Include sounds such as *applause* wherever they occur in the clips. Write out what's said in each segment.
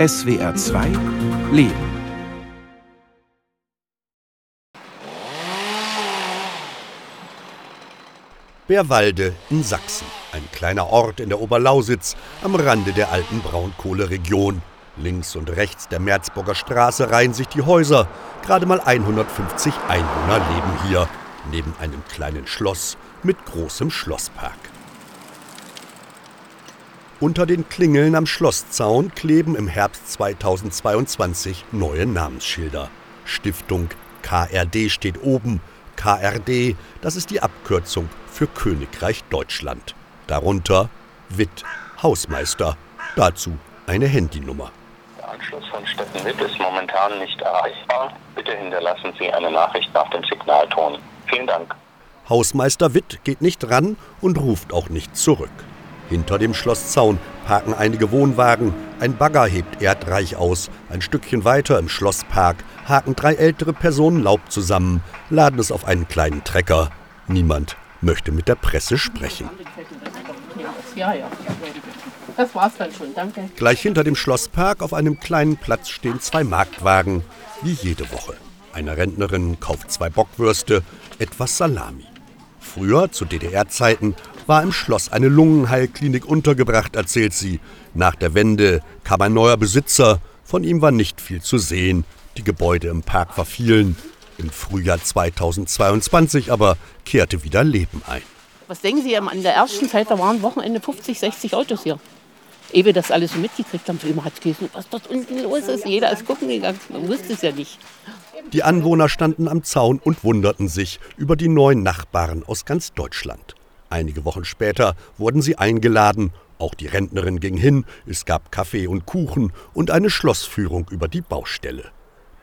SWR 2 Leben. Bärwalde in Sachsen, ein kleiner Ort in der Oberlausitz am Rande der alten Braunkohleregion. Links und rechts der Merzburger Straße reihen sich die Häuser. Gerade mal 150 Einwohner leben hier, neben einem kleinen Schloss mit großem Schlosspark. Unter den Klingeln am Schlosszaun kleben im Herbst 2022 neue Namensschilder. Stiftung KRD steht oben. KRD, das ist die Abkürzung für Königreich Deutschland. Darunter Witt, Hausmeister. Dazu eine Handynummer. Der Anschluss von Stetten-Witt ist momentan nicht erreichbar. Bitte hinterlassen Sie eine Nachricht nach dem Signalton. Vielen Dank. Hausmeister Witt geht nicht ran und ruft auch nicht zurück. Hinter dem Schlosszaun parken einige Wohnwagen, ein Bagger hebt erdreich aus, ein Stückchen weiter im Schlosspark haken drei ältere Personen Laub zusammen, laden es auf einen kleinen Trecker. Niemand möchte mit der Presse sprechen. Ja, ja. Das war's dann schon, danke. Gleich hinter dem Schlosspark auf einem kleinen Platz stehen zwei Marktwagen, wie jede Woche. Eine Rentnerin kauft zwei Bockwürste, etwas Salami. Früher, zu DDR-Zeiten, war im Schloss eine Lungenheilklinik untergebracht, erzählt sie. Nach der Wende kam ein neuer Besitzer. Von ihm war nicht viel zu sehen. Die Gebäude im Park verfielen. Im Frühjahr 2022 aber kehrte wieder Leben ein. Was denken Sie, an der ersten Zeit, da waren Wochenende 50, 60 Autos hier. Ehe wir das alles so mitgekriegt haben, immer hat es gelesen, was dort unten los ist. Jeder ist gucken gegangen, man wusste es ja nicht. Die Anwohner standen am Zaun und wunderten sich über die neuen Nachbarn aus ganz Deutschland. Einige Wochen später wurden sie eingeladen, auch die Rentnerin ging hin, es gab Kaffee und Kuchen und eine Schlossführung über die Baustelle.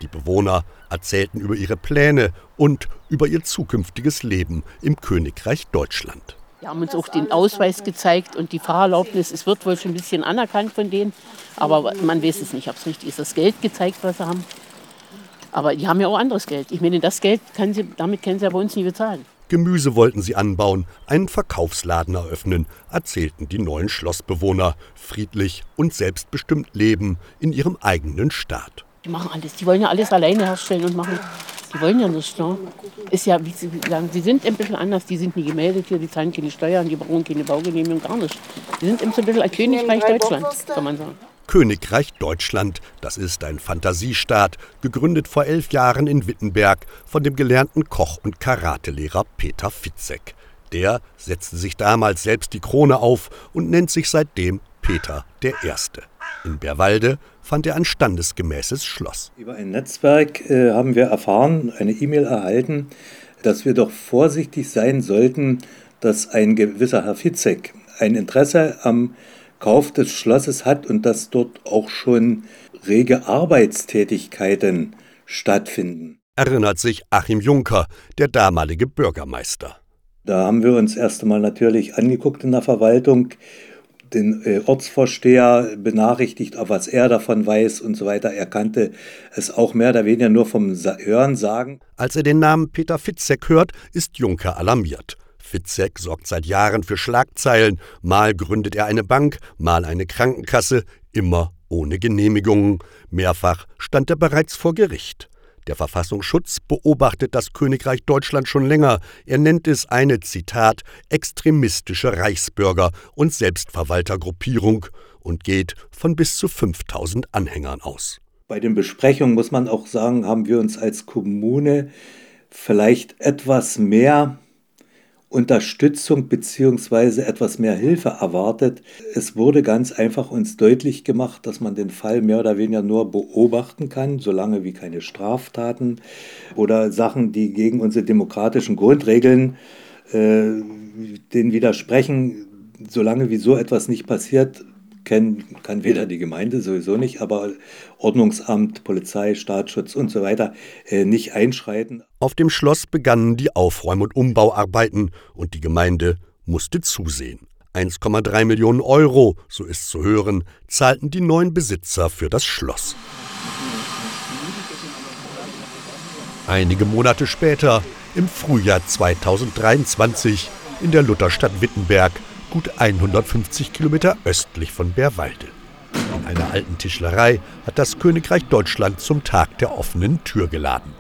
Die Bewohner erzählten über ihre Pläne und über ihr zukünftiges Leben im Königreich Deutschland. Wir haben uns auch den Ausweis gezeigt und die Fahrerlaubnis. Es wird wohl schon ein bisschen anerkannt von denen, aber man weiß es nicht, ob es richtig ist. Das Geld gezeigt, was sie haben. Aber die haben ja auch anderes Geld. Ich meine, das Geld, kann sie, damit können sie ja bei uns nicht bezahlen. Gemüse wollten sie anbauen, einen Verkaufsladen eröffnen, erzählten die neuen Schlossbewohner, friedlich und selbstbestimmt leben in ihrem eigenen Staat. Die machen alles, die wollen ja alles alleine herstellen und machen. Die wollen ja nichts. Ne? Ist ja, wie Sie sagen, sie sind ein bisschen anders. Die sind nie gemeldet hier, die zahlen keine Steuern, die brauchen keine Baugenehmigung, gar nicht. Die sind ein bisschen ein Königreich Deutschland, kann man sagen. Königreich Deutschland, das ist ein Fantasiestaat, gegründet vor elf Jahren in Wittenberg von dem gelernten Koch und Karatelehrer Peter Fitzek. Der setzte sich damals selbst die Krone auf und nennt sich seitdem Peter der Erste. In Bärwalde fand er ein standesgemäßes Schloss. Über ein Netzwerk äh, haben wir erfahren, eine E-Mail erhalten, dass wir doch vorsichtig sein sollten, dass ein gewisser Herr Fitzek ein Interesse am Kauf des Schlosses hat und dass dort auch schon rege Arbeitstätigkeiten stattfinden. Erinnert sich Achim Juncker, der damalige Bürgermeister. Da haben wir uns erst einmal natürlich angeguckt in der Verwaltung, den äh, Ortsvorsteher benachrichtigt, auf was er davon weiß und so weiter. Er kannte es auch mehr oder weniger nur vom Hören sagen. Als er den Namen Peter Fitzek hört, ist Juncker alarmiert. Fitzek sorgt seit Jahren für Schlagzeilen. Mal gründet er eine Bank, mal eine Krankenkasse, immer ohne Genehmigungen. Mehrfach stand er bereits vor Gericht. Der Verfassungsschutz beobachtet das Königreich Deutschland schon länger. Er nennt es eine, Zitat, extremistische Reichsbürger- und Selbstverwaltergruppierung und geht von bis zu 5000 Anhängern aus. Bei den Besprechungen muss man auch sagen, haben wir uns als Kommune vielleicht etwas mehr Unterstützung bzw. etwas mehr Hilfe erwartet. Es wurde ganz einfach uns deutlich gemacht, dass man den Fall mehr oder weniger nur beobachten kann, solange wie keine Straftaten oder Sachen, die gegen unsere demokratischen Grundregeln äh, den widersprechen, solange wie so etwas nicht passiert, kennen kann weder die Gemeinde sowieso nicht, aber Ordnungsamt, Polizei, Staatsschutz und so weiter äh, nicht einschreiten. Auf dem Schloss begannen die Aufräum- und Umbauarbeiten und die Gemeinde musste zusehen. 1,3 Millionen Euro, so ist zu hören, zahlten die neuen Besitzer für das Schloss. Einige Monate später, im Frühjahr 2023, in der Lutherstadt Wittenberg, gut 150 Kilometer östlich von Bärwalde. In einer alten Tischlerei hat das Königreich Deutschland zum Tag der offenen Tür geladen.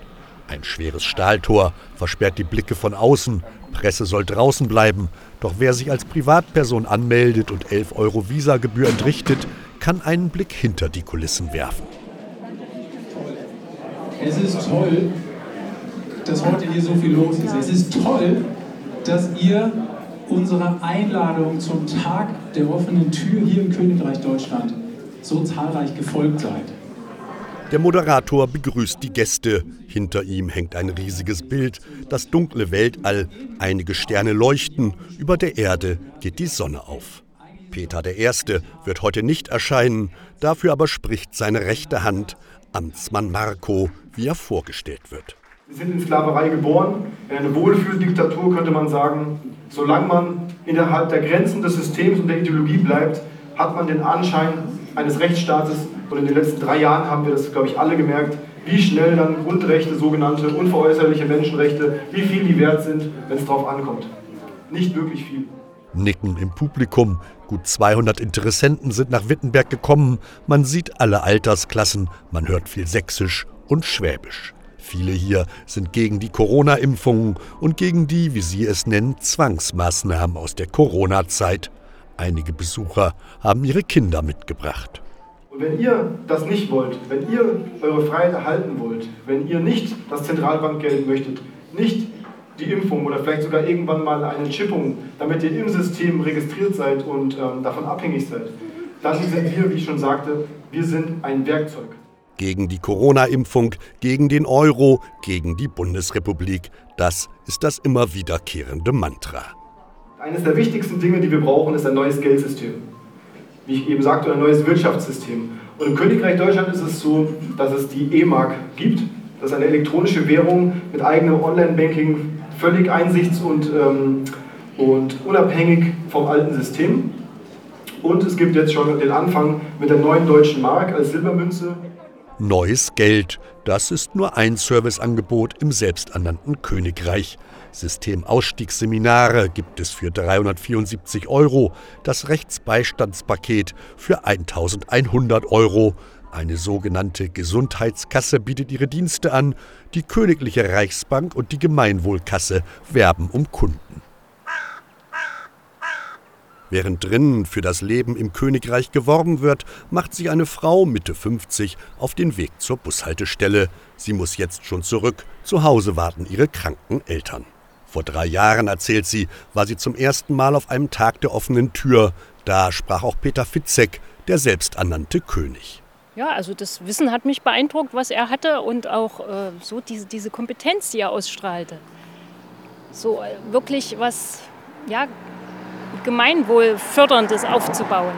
Ein schweres Stahltor versperrt die Blicke von außen. Presse soll draußen bleiben. Doch wer sich als Privatperson anmeldet und 11 Euro Visagebühr entrichtet, kann einen Blick hinter die Kulissen werfen. Es ist toll, dass heute hier so viel los ist. Es ist toll, dass ihr unserer Einladung zum Tag der offenen Tür hier im Königreich Deutschland so zahlreich gefolgt seid. Der Moderator begrüßt die Gäste. Hinter ihm hängt ein riesiges Bild, das dunkle Weltall, einige Sterne leuchten, über der Erde geht die Sonne auf. Peter I. wird heute nicht erscheinen, dafür aber spricht seine rechte Hand, Amtsmann Marco, wie er vorgestellt wird. Sie sind in Sklaverei geboren, in eine Wohlfühldiktatur könnte man sagen. Solange man innerhalb der Grenzen des Systems und der Ideologie bleibt, hat man den Anschein eines Rechtsstaates. Und in den letzten drei Jahren haben wir das, glaube ich, alle gemerkt, wie schnell dann Grundrechte, sogenannte unveräußerliche Menschenrechte, wie viel die wert sind, wenn es darauf ankommt. Nicht wirklich viel. Nicken im Publikum. Gut 200 Interessenten sind nach Wittenberg gekommen. Man sieht alle Altersklassen, man hört viel Sächsisch und Schwäbisch. Viele hier sind gegen die Corona-Impfungen und gegen die, wie Sie es nennen, Zwangsmaßnahmen aus der Corona-Zeit. Einige Besucher haben ihre Kinder mitgebracht. Und wenn ihr das nicht wollt, wenn ihr eure Freiheit erhalten wollt, wenn ihr nicht das Zentralbankgeld möchtet, nicht die Impfung oder vielleicht sogar irgendwann mal eine Chippung, damit ihr im System registriert seid und ähm, davon abhängig seid, dann sind wir, wie ich schon sagte, wir sind ein Werkzeug gegen die Corona-Impfung, gegen den Euro, gegen die Bundesrepublik. Das ist das immer wiederkehrende Mantra. Eines der wichtigsten Dinge, die wir brauchen, ist ein neues Geldsystem. Wie ich eben sagte, ein neues Wirtschaftssystem. Und im Königreich Deutschland ist es so, dass es die E-Mark gibt. Das ist eine elektronische Währung mit eigenem Online-Banking, völlig einsichts- und, ähm, und unabhängig vom alten System. Und es gibt jetzt schon den Anfang mit der neuen deutschen Mark als Silbermünze. Neues Geld, das ist nur ein Serviceangebot im selbsternannten Königreich. Systemausstiegsseminare gibt es für 374 Euro, das Rechtsbeistandspaket für 1100 Euro. Eine sogenannte Gesundheitskasse bietet ihre Dienste an, die Königliche Reichsbank und die Gemeinwohlkasse werben um Kunden. Während drinnen für das Leben im Königreich geworben wird, macht sich eine Frau Mitte 50 auf den Weg zur Bushaltestelle. Sie muss jetzt schon zurück. Zu Hause warten ihre kranken Eltern. Vor drei Jahren, erzählt sie, war sie zum ersten Mal auf einem Tag der offenen Tür. Da sprach auch Peter Fitzek, der selbsternannte König. Ja, also das Wissen hat mich beeindruckt, was er hatte und auch äh, so diese, diese Kompetenz, die er ausstrahlte. So äh, wirklich was, ja, Gemeinwohlförderndes aufzubauen.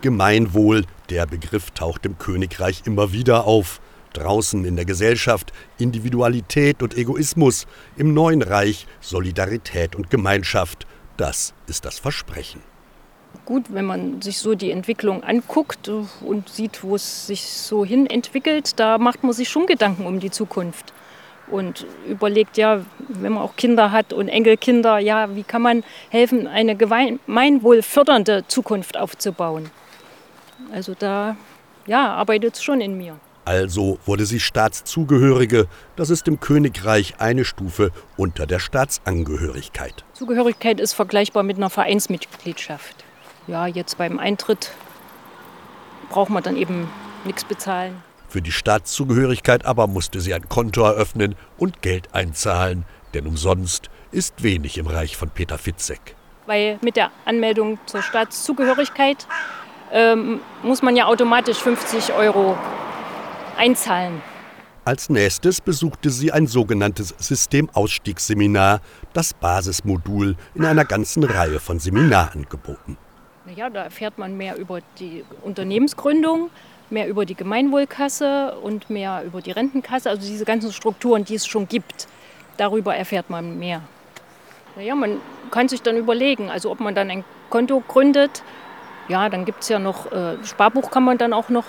Gemeinwohl, der Begriff taucht im Königreich immer wieder auf. Draußen in der Gesellschaft Individualität und Egoismus, im neuen Reich Solidarität und Gemeinschaft. Das ist das Versprechen. Gut, wenn man sich so die Entwicklung anguckt und sieht, wo es sich so hin entwickelt, da macht man sich schon Gedanken um die Zukunft und überlegt, ja, wenn man auch Kinder hat und Enkelkinder, ja, wie kann man helfen, eine gemeinwohlfördernde Zukunft aufzubauen. Also da, ja, arbeitet es schon in mir. Also wurde sie Staatszugehörige. Das ist im Königreich eine Stufe unter der Staatsangehörigkeit. Zugehörigkeit ist vergleichbar mit einer Vereinsmitgliedschaft. Ja, jetzt beim Eintritt braucht man dann eben nichts bezahlen. Für die Staatszugehörigkeit aber musste sie ein Konto eröffnen und Geld einzahlen, denn umsonst ist wenig im Reich von Peter Fitzek. Weil mit der Anmeldung zur Staatszugehörigkeit ähm, muss man ja automatisch 50 Euro einzahlen. Als nächstes besuchte sie ein sogenanntes Systemausstiegsseminar, das Basismodul in einer ganzen Reihe von Seminarangeboten. Naja, da erfährt man mehr über die Unternehmensgründung, mehr über die Gemeinwohlkasse und mehr über die Rentenkasse, also diese ganzen Strukturen, die es schon gibt. Darüber erfährt man mehr. Naja, man kann sich dann überlegen, also ob man dann ein Konto gründet. Ja, dann gibt es ja noch, äh, Sparbuch kann man dann auch noch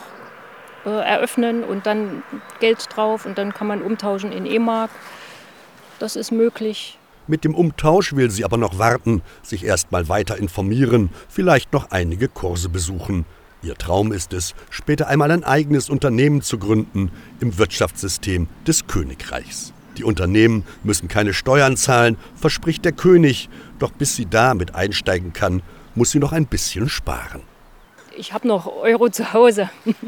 äh, eröffnen und dann Geld drauf und dann kann man umtauschen in E-Mark. Das ist möglich. Mit dem Umtausch will sie aber noch warten, sich erst mal weiter informieren, vielleicht noch einige Kurse besuchen. Ihr Traum ist es, später einmal ein eigenes Unternehmen zu gründen im Wirtschaftssystem des Königreichs. Die Unternehmen müssen keine Steuern zahlen, verspricht der König, doch bis sie da mit einsteigen kann, muss sie noch ein bisschen sparen. Ich habe noch Euro zu Hause. *laughs*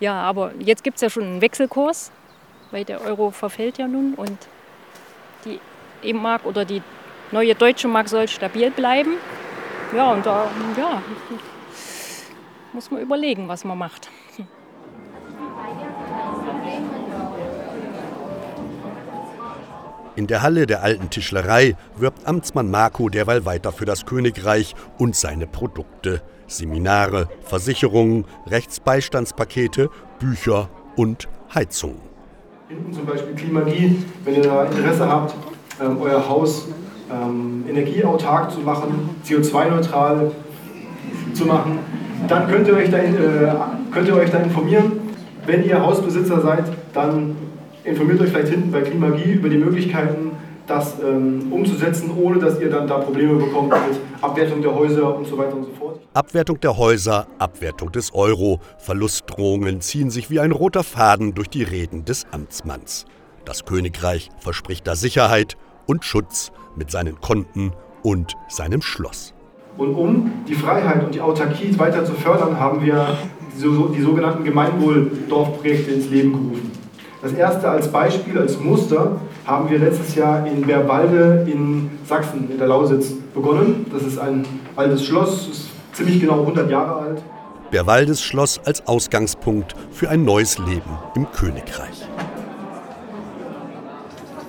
ja, aber jetzt gibt es ja schon einen Wechselkurs, weil der Euro verfällt ja nun und die E-Mark oder die neue deutsche Mark soll stabil bleiben. Ja, und da ja, muss man überlegen, was man macht. In der Halle der alten Tischlerei wirbt Amtsmann Marco derweil weiter für das Königreich und seine Produkte. Seminare, Versicherungen, Rechtsbeistandspakete, Bücher und Heizungen. Hinten zum Beispiel Klimagie, wenn ihr da Interesse habt, ähm, euer Haus ähm, energieautark zu machen, CO2-neutral zu machen, dann könnt ihr, euch da, äh, könnt ihr euch da informieren. Wenn ihr Hausbesitzer seid, dann informiert euch vielleicht hinten bei Klimagie über die Möglichkeiten, das ähm, umzusetzen, ohne dass ihr dann da Probleme bekommt mit Abwertung der Häuser und so weiter und so fort. Abwertung der Häuser, Abwertung des Euro, Verlustdrohungen ziehen sich wie ein roter Faden durch die Reden des Amtsmanns. Das Königreich verspricht da Sicherheit und Schutz mit seinen Konten und seinem Schloss. Und um die Freiheit und die Autarkie weiter zu fördern, haben wir die, sogenannten Gemeinwohldorfprojekte ins Leben gerufen. Das erste als Beispiel, als Muster, haben wir letztes Jahr in Berwalde in Sachsen, in der Lausitz, begonnen. Das ist ein altes Schloss, ist ziemlich genau 100 Jahre alt. Berwaldes Schloss als Ausgangspunkt für ein neues Leben im Königreich.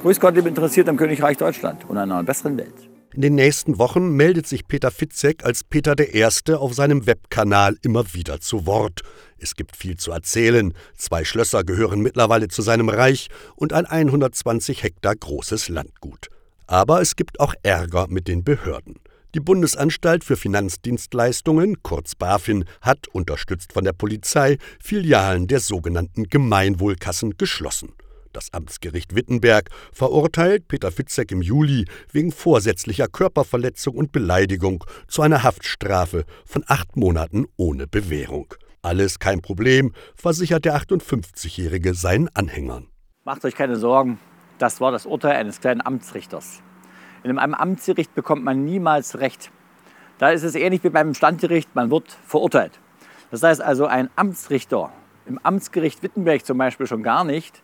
Grüß Gott, liebe interessiert am Königreich Deutschland und einer besseren Welt. In den nächsten Wochen meldet sich Peter Fitzek als Peter I. auf seinem Webkanal immer wieder zu Wort. Es gibt viel zu erzählen. Zwei Schlösser gehören mittlerweile zu seinem Reich und ein 120 Hektar großes Landgut. Aber es gibt auch Ärger mit den Behörden. Die Bundesanstalt für Finanzdienstleistungen, kurz BaFin, hat, unterstützt von der Polizei, Filialen der sogenannten Gemeinwohlkassen geschlossen. Das Amtsgericht Wittenberg verurteilt Peter Fitzek im Juli wegen vorsätzlicher Körperverletzung und Beleidigung zu einer Haftstrafe von acht Monaten ohne Bewährung. Alles kein Problem, versichert der 58-Jährige seinen Anhängern. Macht euch keine Sorgen, das war das Urteil eines kleinen Amtsrichters. In einem Amtsgericht bekommt man niemals Recht. Da ist es ähnlich wie beim Standgericht, man wird verurteilt. Das heißt also, ein Amtsrichter, im Amtsgericht Wittenberg zum Beispiel schon gar nicht,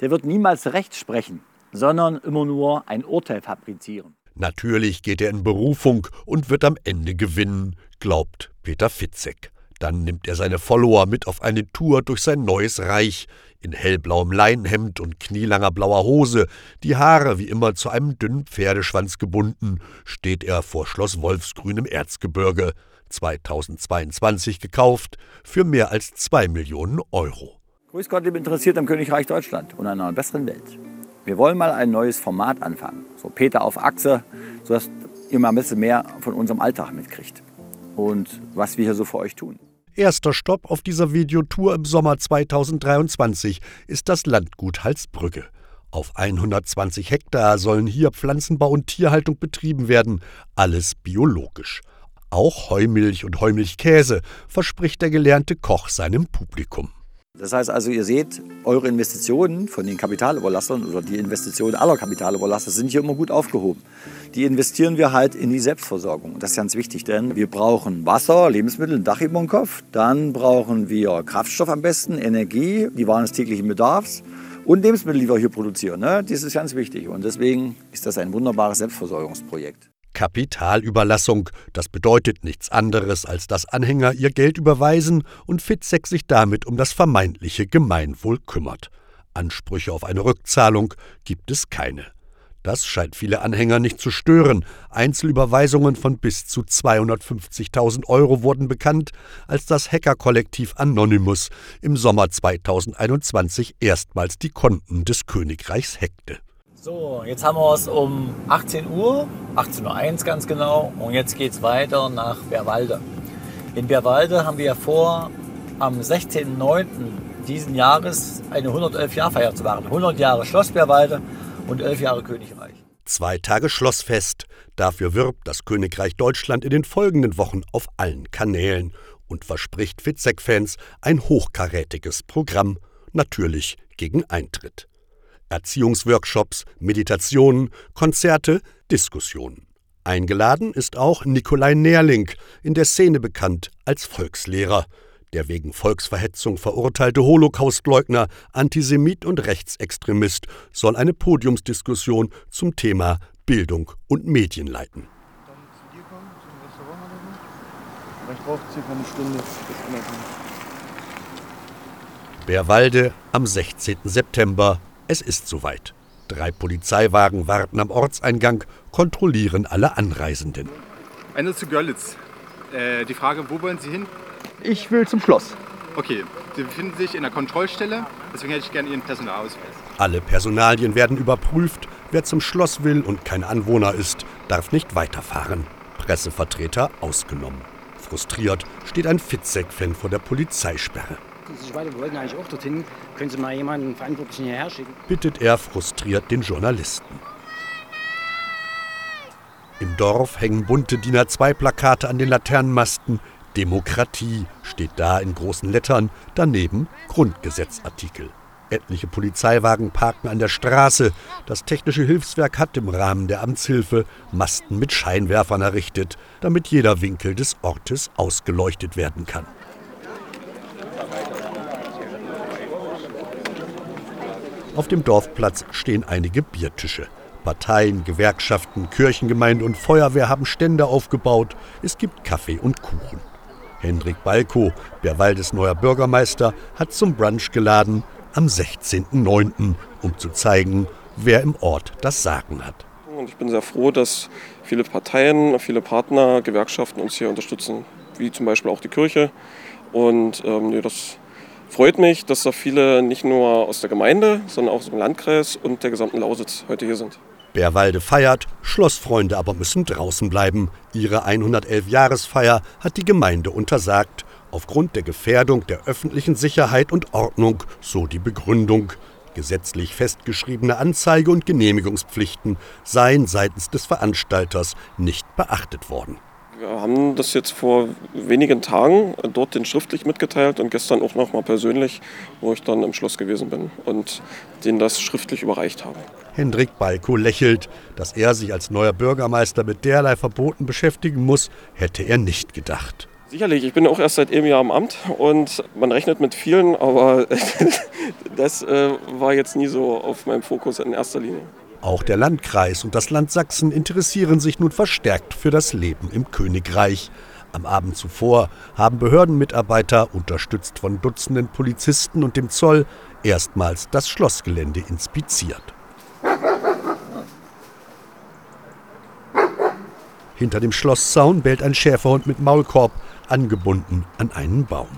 der wird niemals Recht sprechen, sondern immer nur ein Urteil fabrizieren. Natürlich geht er in Berufung und wird am Ende gewinnen, glaubt Peter Fitzek. Dann nimmt er seine Follower mit auf eine Tour durch sein neues Reich. In hellblauem Leinenhemd und knielanger blauer Hose, die Haare wie immer zu einem dünnen Pferdeschwanz gebunden, steht er vor Schloss Wolfsgrün im Erzgebirge, 2022 gekauft, für mehr als zwei Millionen Euro. Grüß Gott, liebe interessiert am Königreich Deutschland und einer besseren Welt. Wir wollen mal ein neues Format anfangen. So Peter auf Achse, sodass ihr mal ein bisschen mehr von unserem Alltag mitkriegt. Und was wir hier so für euch tun. Erster Stopp auf dieser Videotour im Sommer 2023 ist das Landgut Halsbrücke. Auf 120 Hektar sollen hier Pflanzenbau und Tierhaltung betrieben werden, alles biologisch. Auch Heumilch und Heumilchkäse verspricht der gelernte Koch seinem Publikum. Das heißt also, ihr seht, eure Investitionen von den Kapitalüberlassern oder die Investitionen aller Kapitalüberlasser sind hier immer gut aufgehoben. Die investieren wir halt in die Selbstversorgung. Das ist ganz wichtig, denn wir brauchen Wasser, Lebensmittel, ein Dach über dem Kopf. Dann brauchen wir Kraftstoff am besten, Energie, die Waren des täglichen Bedarfs und Lebensmittel, die wir hier produzieren. Ne? Das ist ganz wichtig und deswegen ist das ein wunderbares Selbstversorgungsprojekt. Kapitalüberlassung, das bedeutet nichts anderes, als dass Anhänger ihr Geld überweisen und Fitzek sich damit um das vermeintliche Gemeinwohl kümmert. Ansprüche auf eine Rückzahlung gibt es keine. Das scheint viele Anhänger nicht zu stören. Einzelüberweisungen von bis zu 250.000 Euro wurden bekannt, als das Hackerkollektiv Anonymous im Sommer 2021 erstmals die Konten des Königreichs hackte. So, jetzt haben wir es um 18 Uhr, 18.01 Uhr ganz genau, und jetzt geht es weiter nach Berwalde. In Berwalde haben wir vor, am 16.09. diesen Jahres eine 111-Jahr-Feier zu machen. 100 Jahre Schloss Berwalde und 11 Jahre Königreich. Zwei Tage Schlossfest, Dafür wirbt das Königreich Deutschland in den folgenden Wochen auf allen Kanälen und verspricht Fitzek-Fans ein hochkarätiges Programm, natürlich gegen Eintritt. Erziehungsworkshops, Meditationen, Konzerte, Diskussionen. Eingeladen ist auch Nikolai Nerling, in der Szene bekannt als Volkslehrer. Der wegen Volksverhetzung verurteilte Holocaustleugner, Antisemit und Rechtsextremist soll eine Podiumsdiskussion zum Thema Bildung und Medien leiten. Ich brauche circa eine Stunde bis Bärwalde am 16. September. Es ist soweit. Drei Polizeiwagen warten am Ortseingang, kontrollieren alle Anreisenden. Eine zu Görlitz. Äh, die Frage, wo wollen Sie hin? Ich will zum Schloss. Okay, Sie befinden sich in der Kontrollstelle, deswegen hätte ich gerne Ihren Personalausweis. Alle Personalien werden überprüft. Wer zum Schloss will und kein Anwohner ist, darf nicht weiterfahren. Pressevertreter ausgenommen. Frustriert steht ein Fitzek-Fan vor der Polizeisperre. Ich weiter, wir wollten eigentlich auch dorthin. Können Sie mal jemanden Verantwortlichen hierher schicken? Bittet er frustriert den Journalisten. Im Dorf hängen bunte DIN A2-Plakate an den Laternenmasten. Demokratie steht da in großen Lettern, daneben Grundgesetzartikel. Etliche Polizeiwagen parken an der Straße. Das technische Hilfswerk hat im Rahmen der Amtshilfe Masten mit Scheinwerfern errichtet, damit jeder Winkel des Ortes ausgeleuchtet werden kann. Auf dem Dorfplatz stehen einige Biertische. Parteien, Gewerkschaften, Kirchengemeinde und Feuerwehr haben Stände aufgebaut. Es gibt Kaffee und Kuchen. Hendrik Balko, Bärwaldes neuer Bürgermeister, hat zum Brunch geladen am 16.09., um zu zeigen, wer im Ort das Sagen hat. Und ich bin sehr froh, dass viele Parteien, viele Partner, Gewerkschaften uns hier unterstützen, wie zum Beispiel auch die Kirche. Und ähm, das freut mich, dass da viele nicht nur aus der Gemeinde, sondern auch aus dem Landkreis und der gesamten Lausitz heute hier sind. Bärwalde feiert, Schlossfreunde aber müssen draußen bleiben. Ihre 111-Jahresfeier hat die Gemeinde untersagt, aufgrund der Gefährdung der öffentlichen Sicherheit und Ordnung, so die Begründung. Gesetzlich festgeschriebene Anzeige- und Genehmigungspflichten seien seitens des Veranstalters nicht beachtet worden. Wir haben das jetzt vor wenigen Tagen dort den schriftlich mitgeteilt und gestern auch noch mal persönlich, wo ich dann im Schloss gewesen bin und denen das schriftlich überreicht habe. Hendrik Balko lächelt. Dass er sich als neuer Bürgermeister mit derlei Verboten beschäftigen muss, hätte er nicht gedacht. Sicherlich, ich bin auch erst seit einem Jahr im Amt und man rechnet mit vielen, aber *laughs* das äh, war jetzt nie so auf meinem Fokus in erster Linie. Auch der Landkreis und das Land Sachsen interessieren sich nun verstärkt für das Leben im Königreich. Am Abend zuvor haben Behördenmitarbeiter, unterstützt von Dutzenden Polizisten und dem Zoll, erstmals das Schlossgelände inspiziert. Hinter dem Schlosszaun bellt ein Schäferhund mit Maulkorb, angebunden an einen Baum.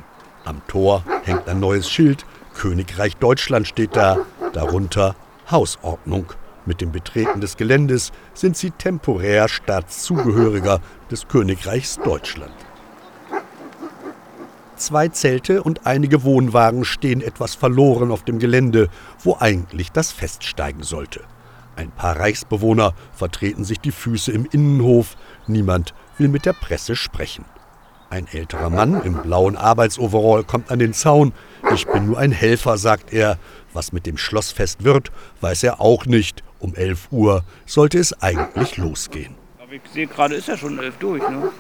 Am Tor hängt ein neues Schild. Königreich Deutschland steht da. Darunter Hausordnung. Mit dem Betreten des Geländes sind sie temporär Staatszugehöriger des Königreichs Deutschland. Zwei Zelte und einige Wohnwagen stehen etwas verloren auf dem Gelände, wo eigentlich das Fest steigen sollte. Ein paar Reichsbewohner vertreten sich die Füße im Innenhof. Niemand will mit der Presse sprechen. Ein älterer Mann im blauen Arbeitsoverall kommt an den Zaun. Ich bin nur ein Helfer, sagt er. Was mit dem Schlossfest wird, weiß er auch nicht. Um 11 Uhr sollte es eigentlich losgehen. Aber ich sehe gerade, ist ja schon 11 durch. Ne?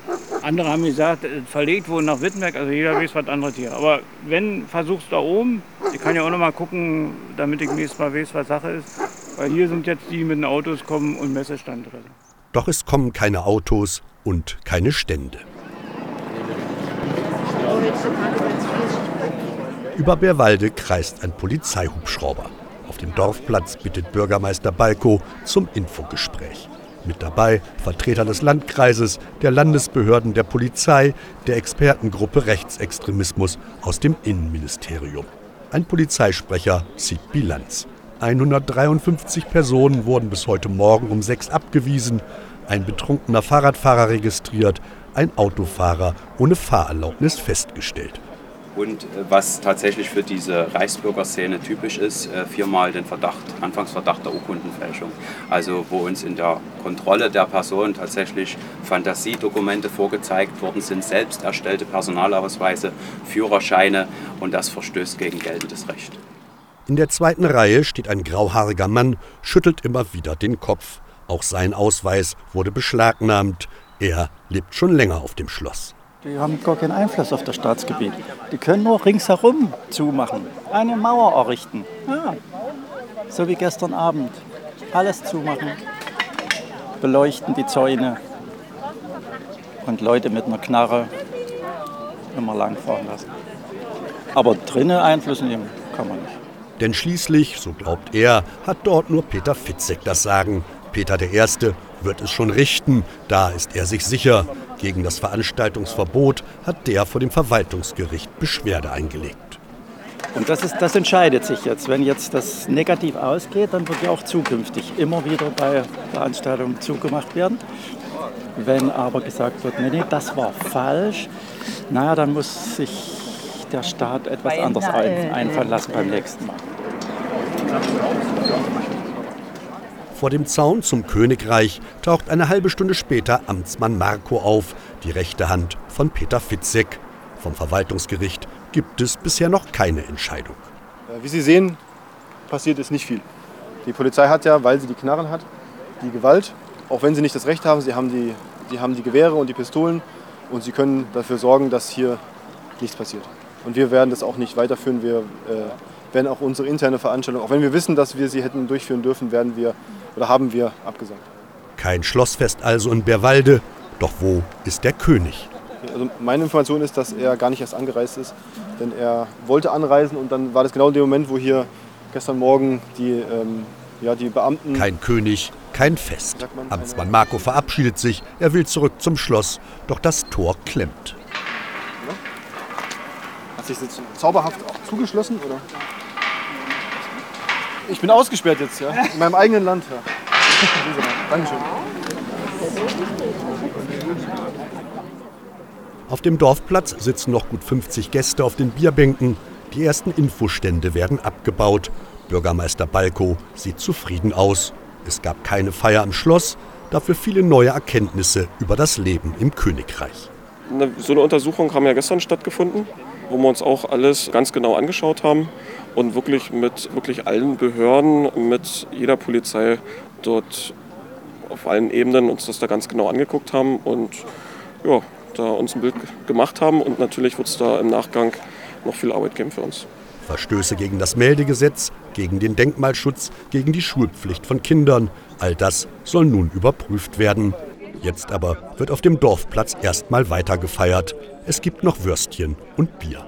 Andere haben gesagt, verlegt wurden nach Wittenberg, also jeder weiß was anderes hier. Aber wenn, versuch's da oben. Ich kann ja auch noch mal gucken, damit ich nächstes Mal weiß, was Sache ist. Weil hier sind jetzt die mit den Autos kommen und Messestand drin. Doch es kommen keine Autos und keine Stände. Über Bärwalde kreist ein Polizeihubschrauber. Dem Dorfplatz bittet Bürgermeister Balko zum Infogespräch. Mit dabei Vertreter des Landkreises, der Landesbehörden, der Polizei, der Expertengruppe Rechtsextremismus aus dem Innenministerium. Ein Polizeisprecher zieht Bilanz. 153 Personen wurden bis heute Morgen um sechs abgewiesen, ein betrunkener Fahrradfahrer registriert, ein Autofahrer ohne Fahrerlaubnis festgestellt. Und äh, was tatsächlich für diese Reichsbürgerszene typisch ist, äh, viermal den Verdacht, Anfangsverdacht der Urkundenfälschung. Also wo uns in der Kontrolle der Person tatsächlich Fantasiedokumente vorgezeigt worden sind, selbst erstellte Personalausweise, Führerscheine und das verstößt gegen geltendes Recht. In der zweiten Reihe steht ein grauhaariger Mann, schüttelt immer wieder den Kopf. Auch sein Ausweis wurde beschlagnahmt. Er lebt schon länger auf dem Schloss. Die haben gar keinen Einfluss auf das Staatsgebiet. Die können nur ringsherum zumachen, eine Mauer errichten. Ja. So wie gestern Abend. Alles zumachen, beleuchten die Zäune und Leute mit einer Knarre immer langfahren lassen. Aber drinnen Einfluss nehmen kann man nicht. Denn schließlich, so glaubt er, hat dort nur Peter Fitzek das Sagen. Peter I. wird es schon richten, da ist er sich sicher. Gegen das Veranstaltungsverbot hat der vor dem Verwaltungsgericht Beschwerde eingelegt. Und das, ist, das entscheidet sich jetzt. Wenn jetzt das negativ ausgeht, dann wird ja auch zukünftig immer wieder bei Veranstaltungen zugemacht werden. Wenn aber gesagt wird, nee, nee, das war falsch, naja, dann muss sich der Staat etwas anderes ein, einfallen lassen beim nächsten Mal. Vor dem Zaun zum Königreich taucht eine halbe Stunde später Amtsmann Marco auf, die rechte Hand von Peter Fitzek. Vom Verwaltungsgericht gibt es bisher noch keine Entscheidung. Wie Sie sehen, passiert ist nicht viel. Die Polizei hat ja, weil sie die Knarren hat, die Gewalt. Auch wenn sie nicht das Recht haben, sie haben die, sie haben die Gewehre und die Pistolen und sie können dafür sorgen, dass hier nichts passiert. Und wir werden das auch nicht weiterführen. Wir äh, werden auch unsere interne Veranstaltung, auch wenn wir wissen, dass wir sie hätten durchführen dürfen, werden wir oder haben wir abgesagt. Kein Schlossfest also in Berwalde. Doch wo ist der König? Also meine Information ist, dass er gar nicht erst angereist ist, denn er wollte anreisen und dann war das genau der Moment, wo hier gestern Morgen die, ähm, ja, die Beamten... Kein König, kein Fest. Amtsmann Marco verabschiedet sich, er will zurück zum Schloss, doch das Tor klemmt. Hat sich jetzt zauberhaft zugeschlossen, oder? Ich bin ausgesperrt jetzt, ja. In meinem eigenen Land, ja. Dankeschön. Auf dem Dorfplatz sitzen noch gut 50 Gäste auf den Bierbänken. Die ersten Infostände werden abgebaut. Bürgermeister Balko sieht zufrieden aus. Es gab keine Feier am Schloss, dafür viele neue Erkenntnisse über das Leben im Königreich. So eine Untersuchung haben ja gestern stattgefunden, wo wir uns auch alles ganz genau angeschaut haben und wirklich mit wirklich allen Behörden, mit jeder Polizei dort auf allen Ebenen uns das da ganz genau angeguckt haben und ja, da uns ein Bild gemacht haben und natürlich wird es da im Nachgang noch viel Arbeit geben für uns. Verstöße gegen das Meldegesetz, gegen den Denkmalschutz, gegen die Schulpflicht von Kindern, all das soll nun überprüft werden. Jetzt aber wird auf dem Dorfplatz erstmal weiter gefeiert. Es gibt noch Würstchen und Bier.